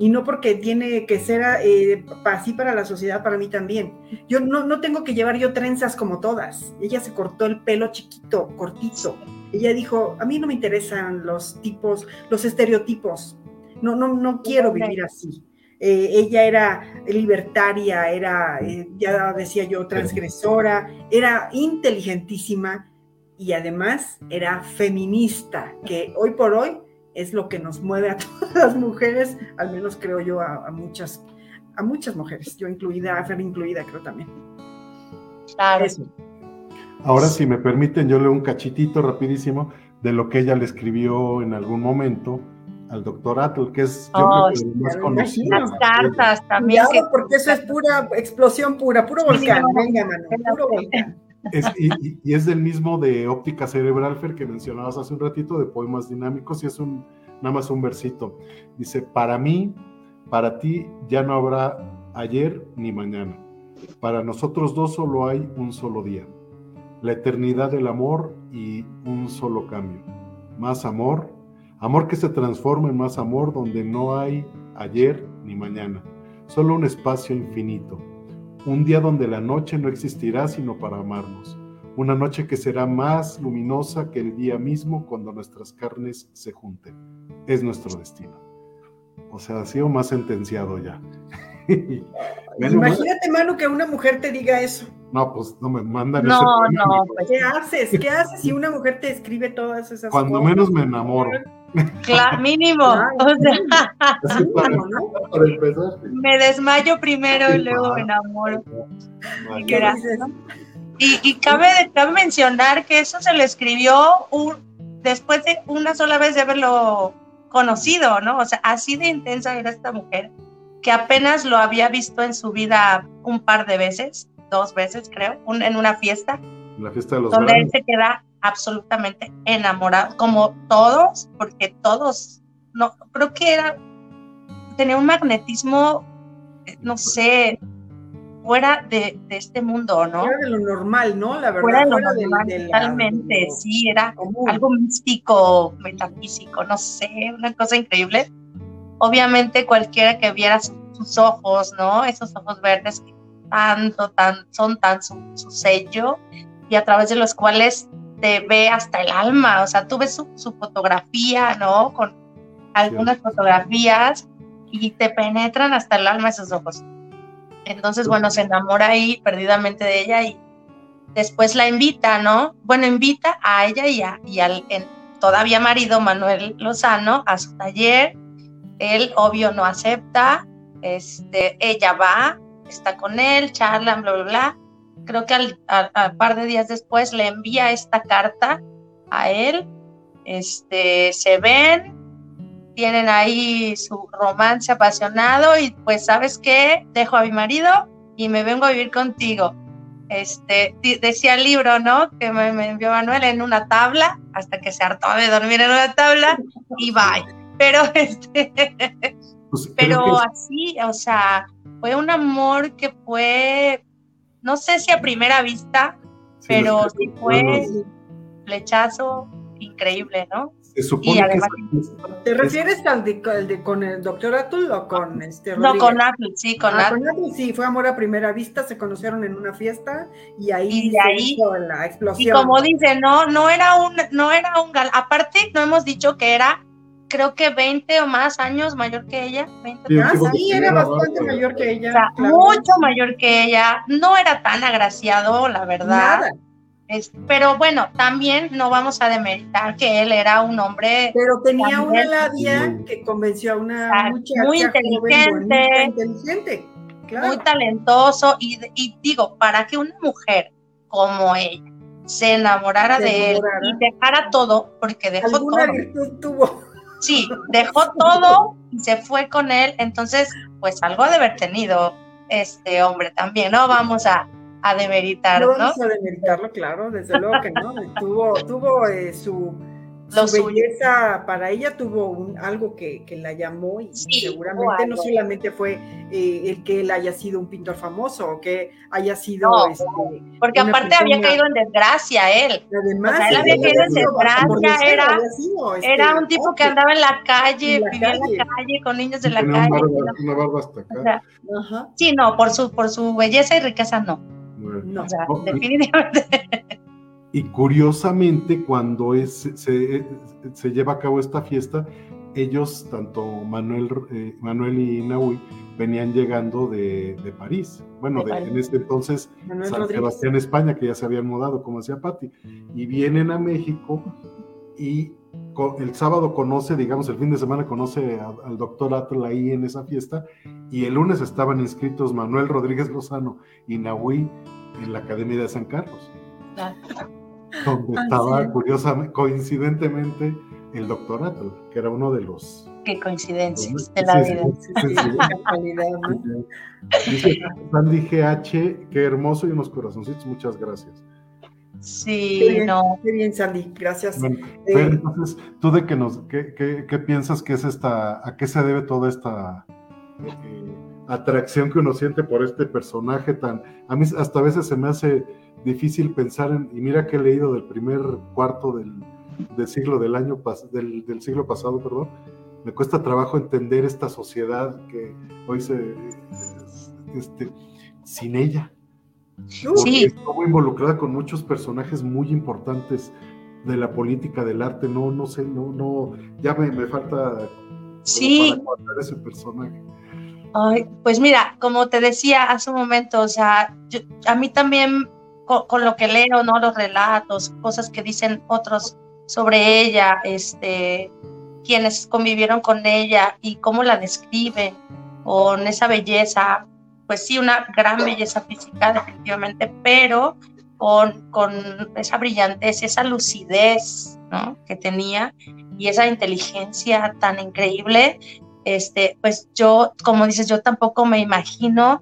y no porque tiene que ser eh, así para la sociedad, para mí también. Yo no, no tengo que llevar yo trenzas como todas. Ella se cortó el pelo chiquito, cortito. Ella dijo, a mí no me interesan los tipos, los estereotipos. No, no, no quiero vivir así. Eh, ella era libertaria, era, eh, ya decía yo, transgresora, era inteligentísima y además era feminista, que hoy por hoy es lo que nos mueve a [LAUGHS] todas las mujeres, al menos creo yo a, muchas, a muchas mujeres, yo incluida, a Fer incluida creo también. Claro. Ahora, si me permiten, yo leo un cachitito rapidísimo de lo que ella le escribió en algún momento al doctor Atle, que es yo creo que el más conocido. Las cartas también. porque eso es pura explosión pura, puro volcán. Venga, mano, puro volcán y, es del mismo de óptica cerebral, que mencionabas hace un ratito, de poemas dinámicos, y es un, nada más un versito. Dice, para mí, para ti ya no habrá ayer ni mañana. Para nosotros dos solo hay un solo día. La eternidad del amor y un solo cambio. Más amor, amor que se transforma en más amor donde no hay ayer ni mañana. Solo un espacio infinito un día donde la noche no existirá sino para amarnos, una noche que será más luminosa que el día mismo cuando nuestras carnes se junten. Es nuestro destino. O sea, ha sido más sentenciado ya. [LAUGHS] Imagínate, Manu, que una mujer te diga eso. No, pues no me mandan no, No, pues, ¿Qué haces? ¿Qué haces si una mujer te escribe todas esas cosas? Cuando menos me enamoro. Claro, mínimo. Me desmayo primero y luego me enamoro. Y, y cabe, cabe mencionar que eso se le escribió un, después de una sola vez de haberlo conocido, ¿no? O sea, así de intensa era esta mujer, que apenas lo había visto en su vida un par de veces, dos veces creo, en una fiesta. La fiesta de los Donde él se queda absolutamente enamorado, como todos, porque todos, no, creo que era, tenía un magnetismo, eh, no sé, fuera de, este mundo, ¿no? Fuera de lo normal, ¿no? La verdad. Fuera de lo normal, totalmente, sí, era algo místico, metafísico, no sé, una cosa increíble. Obviamente cualquiera que viera sus ojos, ¿no? Esos ojos verdes que tanto, tan, son tan su, su sello y a través de los cuales te ve hasta el alma, o sea, tú ves su, fotografía, ¿no? Con algunas fotografías y te penetran hasta el alma esos ojos. Entonces, bueno, se enamora ahí perdidamente de ella y después la invita, ¿no? Bueno, invita a ella y, y al todavía marido Manuel Lozano a su taller. Él, obvio, no acepta. Este, ella va, está con él, charlan, bla, bla, bla creo que al, par de días después le envía esta carta a él, este, se ven, tienen ahí su romance apasionado y pues sabes qué, dejo a mi marido y me vengo a vivir contigo. Este, decía el libro, ¿no? Que me, envió Manuel en una tabla, hasta que se hartó de dormir en una tabla y bye. Pero [LAUGHS] este, pues, pero así, o sea, fue un amor que fue no sé si a primera vista, pero sí fue flechazo increíble, ¿no? Se supone ¿Te refieres al de, con el doctor Atul o con este No, con Atul, sí, con ah, Atul. sí, fue amor a primera vista, se conocieron en una fiesta y ahí, y de ahí la explosión. Y como dice, no, no era un, no era un gal, aparte no hemos dicho que era creo que 20 o más años mayor que ella. 20 sí, era bastante mayor que ella. Mucho mayor que ella. No era tan agraciado, la verdad. Nada. pero bueno, también no vamos a demeritar que él era un hombre. Pero tenía una labia que convenció a una muchacha muy inteligente, inteligente muy talentoso. Y, y, digo, para que una mujer como ella se enamorara de él y dejara todo, porque dejó ¿Alguna virtud tuvo sí, dejó todo y se fue con él, entonces, pues algo de haber tenido este hombre también, ¿no? Vamos a, a demeritar, ¿no? Vamos a demeritarlo, claro, desde luego que no. tuvo tuvo eh, su su belleza para ella tuvo un, algo que, que, la llamó y seguramente no solamente fue eh, el que él haya sido un pintor famoso o que haya sido este, porque aparte había caído en desgracia él. Además o sea, él había caído en desgracia era, este, era un tipo que andaba en la calle vivía en la calle. con niños de la calle una barba hasta acá. sí no por su por su belleza y riqueza no. No. O sea, definitivamente [LAUGHS] y curiosamente, cuando es, se, se, lleva a cabo esta fiesta, ellos, tanto Manuel, eh, Manuel y Nahui, venían llegando de, París. Bueno, de, en ese entonces San Sebastián, España, que ya se habían mudado, como decía Patti, y vienen a México y el sábado conoce, digamos, el fin de semana conoce al doctor Atl ahí en esa fiesta, y el lunes estaban inscritos Manuel Rodríguez Lozano y Nahui en la Academia de San Carlos. Donde estaba, curiosamente, coincidentemente, el doctor Atl, que era uno de los... Qué coincidencia de la vida. [LAUGHS] Sandy GH, qué hermoso y unos corazoncitos, muchas gracias. Sí, no. Qué bien, Sandy, gracias. Eh, entonces, ¿tú de qué, nos, qué, qué, piensas que es esta, a qué se debe toda esta eh, atracción que uno siente por este personaje tan, a mí hasta a veces se me hace difícil pensar en, y mira que he leído del primer cuarto del, del siglo del año, del, del siglo pasado, perdón, me cuesta trabajo entender esta sociedad que hoy se, este, sin ella Sí. Estuvo involucrada con muchos personajes muy importantes de la política, del arte, no, no sé, no, no, ya me, me falta sí. ese personaje. Pues mira, como te decía hace un momento, o sea, a mí también con, lo que leo, ¿no? Los relatos, cosas que dicen otros sobre ella, este, quienes convivieron con ella y cómo la describen con esa belleza, pues sí, una gran belleza física, definitivamente, pero con, con esa brillantez, esa lucidez que tenía y esa inteligencia tan increíble, este, pues yo, como dices, yo tampoco me imagino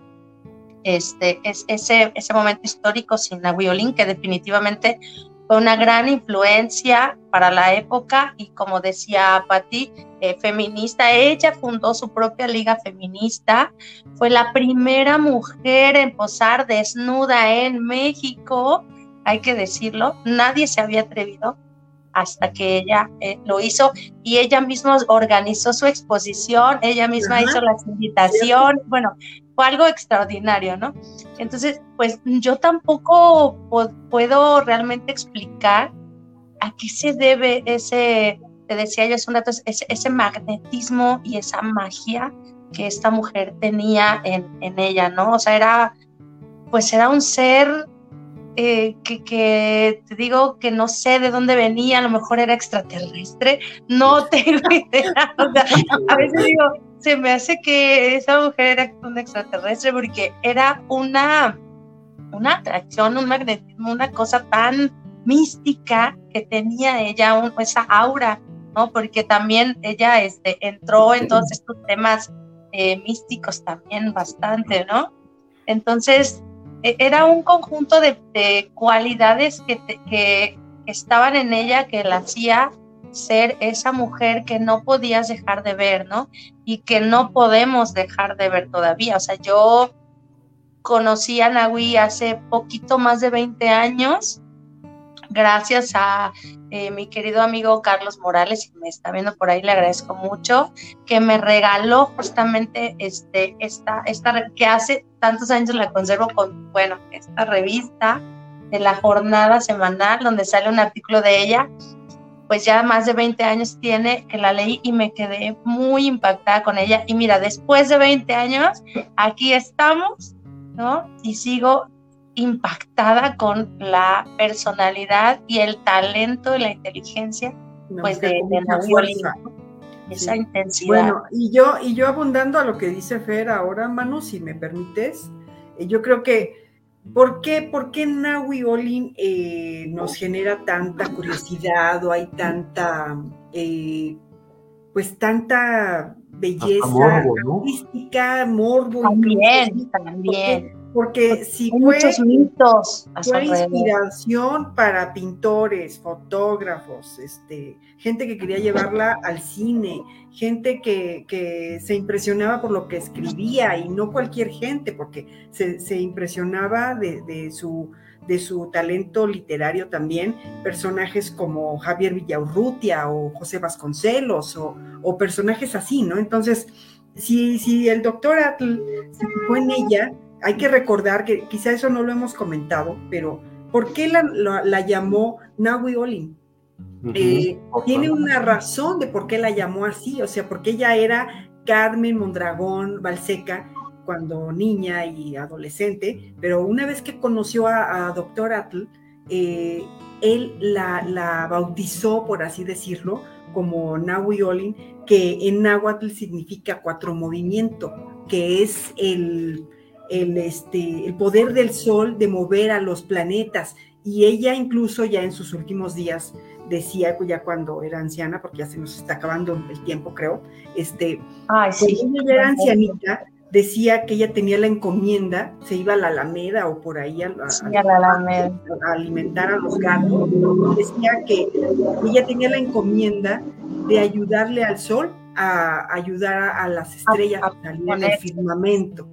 este, es, ese, ese momento histórico sin la violín, que definitivamente fue una gran influencia para la época y como decía Patti, eh, feminista. Ella fundó su propia liga feminista, fue la primera mujer en posar desnuda en México, hay que decirlo, nadie se había atrevido hasta que ella eh, lo hizo y ella misma organizó su exposición, ella misma hizo las invitaciones, bueno, fue algo extraordinario, ¿no? Entonces, pues yo tampoco puedo realmente explicar a qué se debe ese, te decía yo hace un rato, ese, magnetismo y esa magia que esta mujer tenía en, en ella, ¿no? O sea, era, pues era un ser eh, que, que, te digo que no sé de dónde venía, a lo mejor era extraterrestre, no [LAUGHS] tengo idea. O sea, a veces digo, se me hace que esa mujer era un extraterrestre porque era una, una atracción, un magnetismo, una cosa tan mística que tenía ella, esa aura, ¿no? Porque también ella este, entró en todos estos temas eh, místicos también bastante, ¿no? Entonces, era un conjunto de, cualidades que, que estaban en ella que la hacía ser esa mujer que no podías dejar de ver, ¿no? Y que no podemos dejar de ver todavía. O sea, yo conocí a Nahui hace poquito más de 20 años, gracias a eh, mi querido amigo Carlos Morales, que me está viendo por ahí, le agradezco mucho, que me regaló justamente este, esta, esta, que hace tantos años la conservo con, bueno, esta revista de la jornada semanal donde sale un artículo de ella pues ya más de 20 años tiene que la leí y me quedé muy impactada con ella. Y mira, después de 20 años, aquí estamos, ¿no? Y sigo impactada con la personalidad y el talento y la inteligencia, pues de, de esa intensidad. Bueno, y yo, y yo abundando a lo que dice Fer ahora, Manu, si me permites, eh, yo creo que ¿Por qué, por qué Nahui Olin eh, nos genera tanta curiosidad o hay tanta, eh, pues tanta belleza artística, morbo? También, también. Porque si fue, muchos mitos fue inspiración para pintores, fotógrafos, este, gente que quería llevarla al cine, gente que, que, se impresionaba por lo que escribía y no cualquier gente, porque se, se impresionaba de, de, su, de su talento literario también, personajes como Javier Villaurrutia o José Vasconcelos o, o personajes así, ¿no? Entonces, si, si el doctor Atl se fijó en ella, hay que recordar que quizá eso no lo hemos comentado, pero ¿por qué la, la, llamó Nahui Olin? eh, tiene una razón de por qué la llamó así, o sea, porque ella era Carmen Mondragón Balseca cuando niña y adolescente, pero una vez que conoció a, Doctor Atl, eh, él la, bautizó, por así decirlo, como Nahui Olin, que en náhuatl significa cuatro movimiento, que es el, el, este, el poder del sol de mover a los planetas. Y ella incluso ya en sus últimos días decía, ya cuando era anciana, porque ya se nos está acabando el tiempo, creo, este, cuando ella era ancianita, decía que ella tenía la encomienda, se iba a la Alameda o por ahí a, alimentar a los gatos, decía que ella tenía la encomienda de ayudarle al sol a ayudar a, las estrellas a, salir en el firmamento.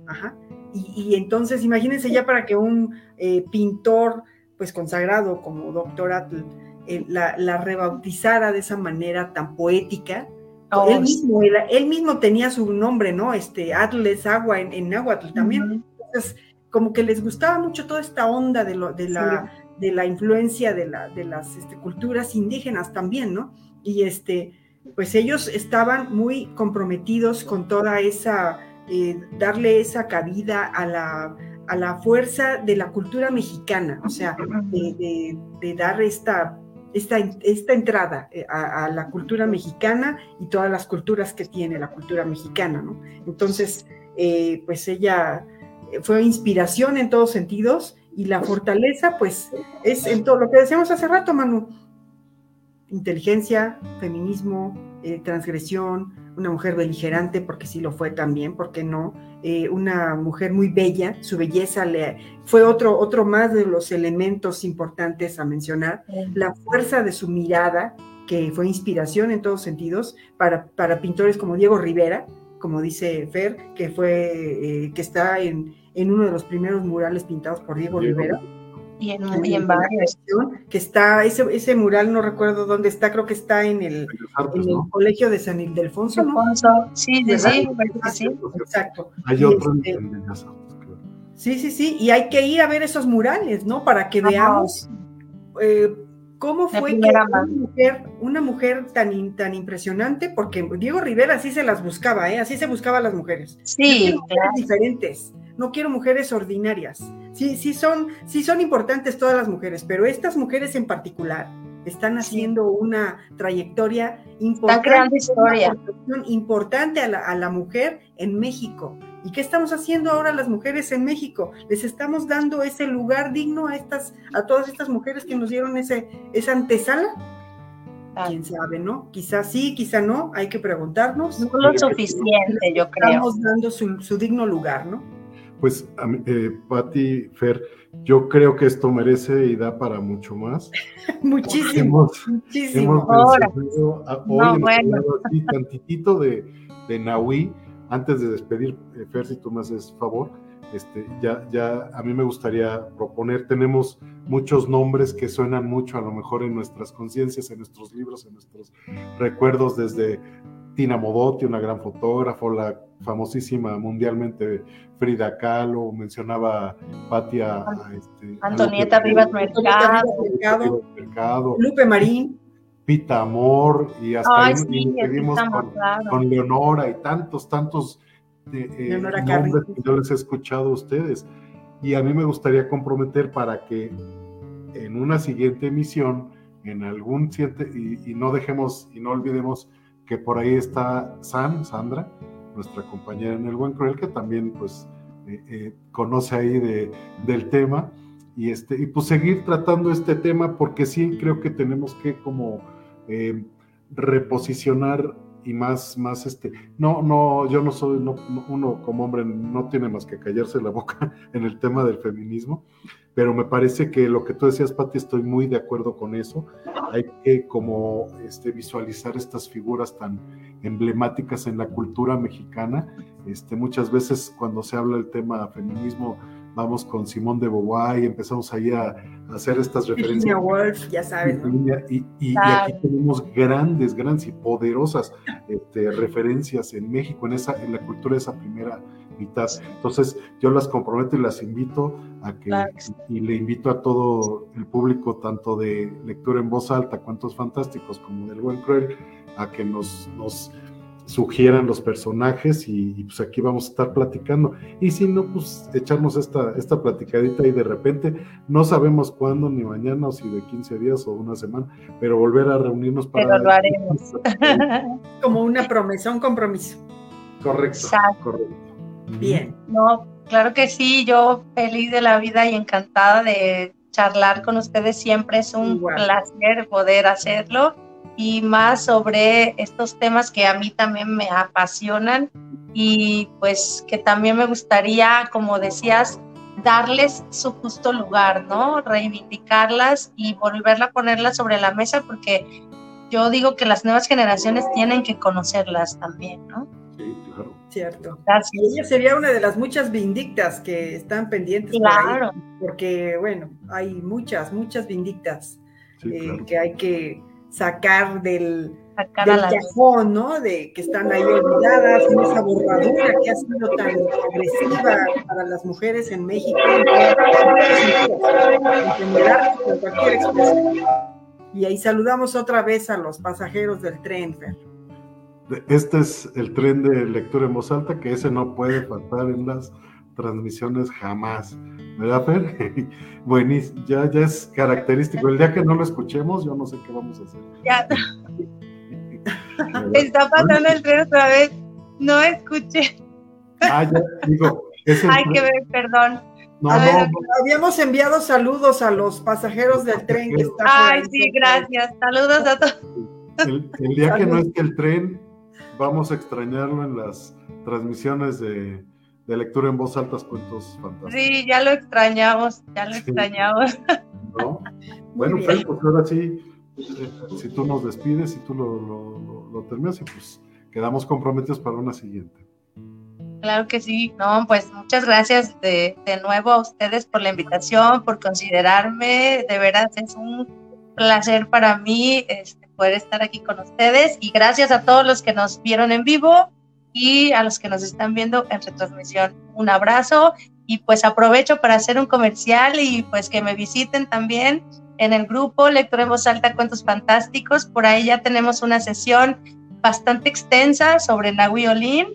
Y, entonces, imagínense ya para que un eh, pintor pues consagrado como Doctor Atl eh, la, la, rebautizara de esa manera tan poética, Oh, él, mismo, él, mismo tenía su nombre, ¿no? Este, Atles Agua en, en Nahuatl también. Entonces, como que les gustaba mucho toda esta onda de, lo, de, la, de la influencia de, la, de las este, culturas indígenas también, ¿no? Y este, pues ellos estaban muy comprometidos con toda esa, eh, darle esa cabida a la, a la fuerza de la cultura mexicana, o sea, de, dar esta esta, esta entrada eh, a, la cultura mexicana y todas las culturas que tiene la cultura mexicana, ¿no? Entonces, eh, pues ella fue inspiración en todos sentidos y la fortaleza, pues, es en todo lo que decíamos hace rato, Manu, inteligencia, feminismo, transgresión, una mujer beligerante, porque sí lo fue también, porque no? Eh, una mujer muy bella, su belleza le, fue otro, otro más de los elementos importantes a mencionar, la fuerza de su mirada, que fue inspiración en todos sentidos para, para pintores como Diego Rivera, como dice Fer, que fue, eh, que está en, en, uno de los primeros murales pintados por Diego. Rivera y en, varios. Que está, ese, ese mural no recuerdo dónde está, creo que está en el, colegio de San Ildefonso, ¿no? Sí, sí, sí, sí, exacto. Hay otro este, Sí, sí, sí, y hay que ir a ver esos murales, ¿no? Para que veamos eh, cómo fue que una mujer, una mujer tan, tan impresionante, porque Diego Rivera así se las buscaba, ¿eh? Así se buscaba a las mujeres. Sí, diferentes no quiero mujeres ordinarias. Sí, sí son, sí son importantes todas las mujeres, pero estas mujeres en particular están haciendo una trayectoria importante, historia. importante a la, a la mujer en México. ¿Y qué estamos haciendo ahora las mujeres en México? Les estamos dando ese lugar digno a estas, a todas estas mujeres que nos dieron ese, esa antesala. Quién sabe, ¿no? Quizás sí, quizá no, hay que preguntarnos. No lo suficiente, yo creo. Estamos dando su, su digno lugar, ¿no? Pues, eh, Patti, Fer, yo creo que esto merece y da para mucho más. muchísimo, [LAUGHS] muchísimo. Hemos hoy bueno. así tantitito de, de Nahui. Antes de despedir, eh, Fer, si tú me haces favor, este, ya, ya a mí me gustaría proponer, tenemos muchos nombres que suenan mucho a lo mejor en nuestras conciencias, en nuestros libros, en nuestros recuerdos, desde Tina Modotti, una gran fotógrafa, la famosísima mundialmente Frida Kahlo, mencionaba Patia. Este, Antonieta Rivas Mercado, Lupe Marín. Pita Amor, y hasta ahí seguimos con, Leonora y tantos, tantos eh, nombres que yo les he escuchado a ustedes. Y a mí me gustaría comprometer para que en una siguiente emisión, en algún siguiente, y, y no dejemos y no olvidemos que por ahí está San, Sandra, nuestra compañera en el Buen Cruel, que también pues eh, eh, conoce ahí de, del tema, y, este, y pues seguir tratando este tema porque sí creo que tenemos que como eh, reposicionar y más, más este, no, no, yo no soy, no, uno como hombre no tiene más que callarse la boca [LAUGHS] en el tema del feminismo, pero me parece que lo que tú decías, Pati, estoy muy de acuerdo con eso. Hay que como este, visualizar estas figuras tan emblemáticas en la cultura mexicana. Este, muchas veces cuando se habla del tema feminismo, vamos con Simón de Beauvoir, empezamos ahí a, hacer estas referencias. Virginia Woolf, ya sabes. Y, aquí tenemos grandes, grandes y poderosas este, referencias en México, en, esa, en la cultura de esa primera mitad. Entonces, yo las comprometo y las invito a que, y, le invito a todo el público, tanto de lectura en voz alta, cuentos fantásticos, como del buen cruel, a que nos, nos sugieran los personajes y, pues aquí vamos a estar platicando. Y si no, pues echarnos esta, esta platicadita y de repente no sabemos cuándo, ni mañana, o si de 15 días o una semana, pero volver a reunirnos para... Pero lo haremos. [LAUGHS] Como una promesa, un compromiso. Correcto, correcto. Bien. No, claro que sí, yo feliz de la vida y encantada de charlar con ustedes siempre. Es un placer poder hacerlo y más sobre estos temas que a mí también me apasionan y pues que también me gustaría, como decías, darles su justo lugar, ¿no? Reivindicarlas y volverla a ponerlas sobre la mesa porque yo digo que las nuevas generaciones tienen que conocerlas también, ¿no? Sí, claro. Cierto. Y ella sería una de las muchas vindictas que están pendientes. Claro. porque, bueno, hay muchas, muchas vindictas eh, que hay que sacar del, cajón, ¿no? De que están ahí olvidadas, en esa borradura que ha sido tan agresiva para las mujeres en México, en cualquier expresión. Y ahí saludamos otra vez a los pasajeros del tren, Este es el tren de lectura en voz alta, que ese no puede faltar en las transmisiones jamás. ¿Verdad, Fer? [LAUGHS] Buenísimo, ya, ya es característico. El día que no lo escuchemos, yo no sé qué vamos a hacer. Ya. [LAUGHS] Está pasando el tren otra vez. No escuché. Ah, ya, digo. Ay, que ver, perdón. No, no, Habíamos enviado saludos a los pasajeros del tren que está. Ay, sí, gracias. Saludos a todos. El, el día que no es que el tren, vamos a extrañarlo en las transmisiones de, de lectura en voz alta, cuentos fantásticos. Sí, ya lo extrañamos, ya lo extrañamos. [LAUGHS] Bueno, pues ahora sí, eh, si tú nos despides, y tú lo, lo, terminas, y pues quedamos comprometidos para una siguiente. Claro que sí, no, pues muchas gracias de, de nuevo a ustedes por la invitación, por considerarme, de veras es un placer para mí este, poder estar aquí con ustedes y gracias a todos los que nos vieron en vivo y a los que nos están viendo en retransmisión. Un abrazo y pues aprovecho para hacer un comercial y pues que me visiten también en el grupo Lectura en Voz Alta Cuentos Fantásticos. Por ahí ya tenemos una sesión bastante extensa sobre Nahui Olin,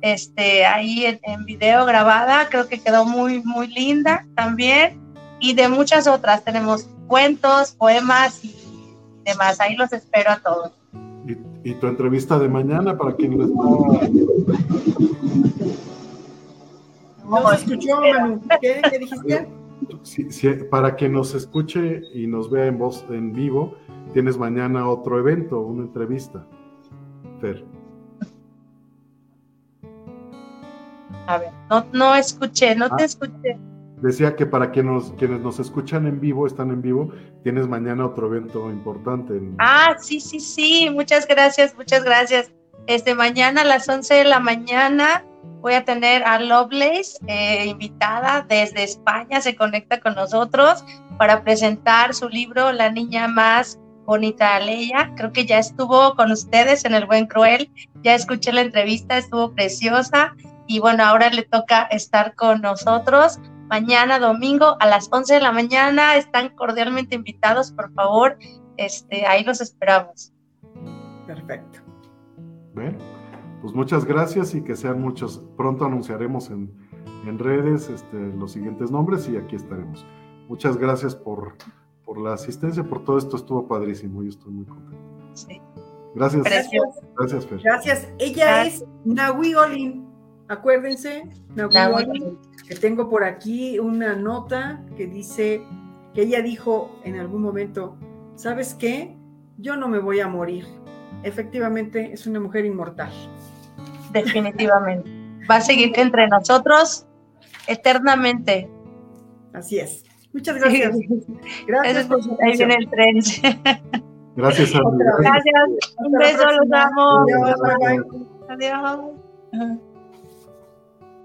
este, ahí en, en, video grabada, creo que quedó muy, muy linda también. Y de muchas otras, tenemos cuentos, poemas y demás. Ahí los espero a todos. Y, tu entrevista de mañana para quien les No escuchó, Manu. ¿Qué, dijiste? para que nos escuche y nos vea en voz en vivo, tienes mañana otro evento, una entrevista. Fer. A ver, no, no escuché, no te ah. escuché. Decía que para quienes nos, escuchan en vivo, están en vivo, tienes mañana otro evento importante. Ah, sí, sí, sí, muchas gracias, muchas gracias. Este mañana a las 11 de la mañana voy a tener a Lovelace eh, invitada desde España, se conecta con nosotros para presentar su libro La niña más bonita Leia. Creo que ya estuvo con ustedes en El Buen Cruel, ya escuché la entrevista, estuvo preciosa y bueno, ahora le toca estar con nosotros mañana domingo a las 11 de la mañana. Están cordialmente invitados, por favor. Este, ahí los esperamos. Perfecto. Bueno, pues muchas gracias y que sean muchos. Pronto anunciaremos en, en redes este, los siguientes nombres y aquí estaremos. Muchas gracias por, por la asistencia, por todo esto. Estuvo padrísimo y estoy muy contento. Sí. Gracias. Gracias. Gracias, Fer. Gracias. Ella es Nahui Olin. Acuérdense, Nahui Olin tengo por aquí una nota que dice que ella dijo en algún momento, ¿sabes qué? Yo no me voy a morir. Efectivamente, es una mujer inmortal. Definitivamente. Va a seguir entre nosotros eternamente. Así es. Muchas gracias. Gracias. ahí viene el tren. Gracias, Gracias. Un beso, los amo. Adiós. Adiós.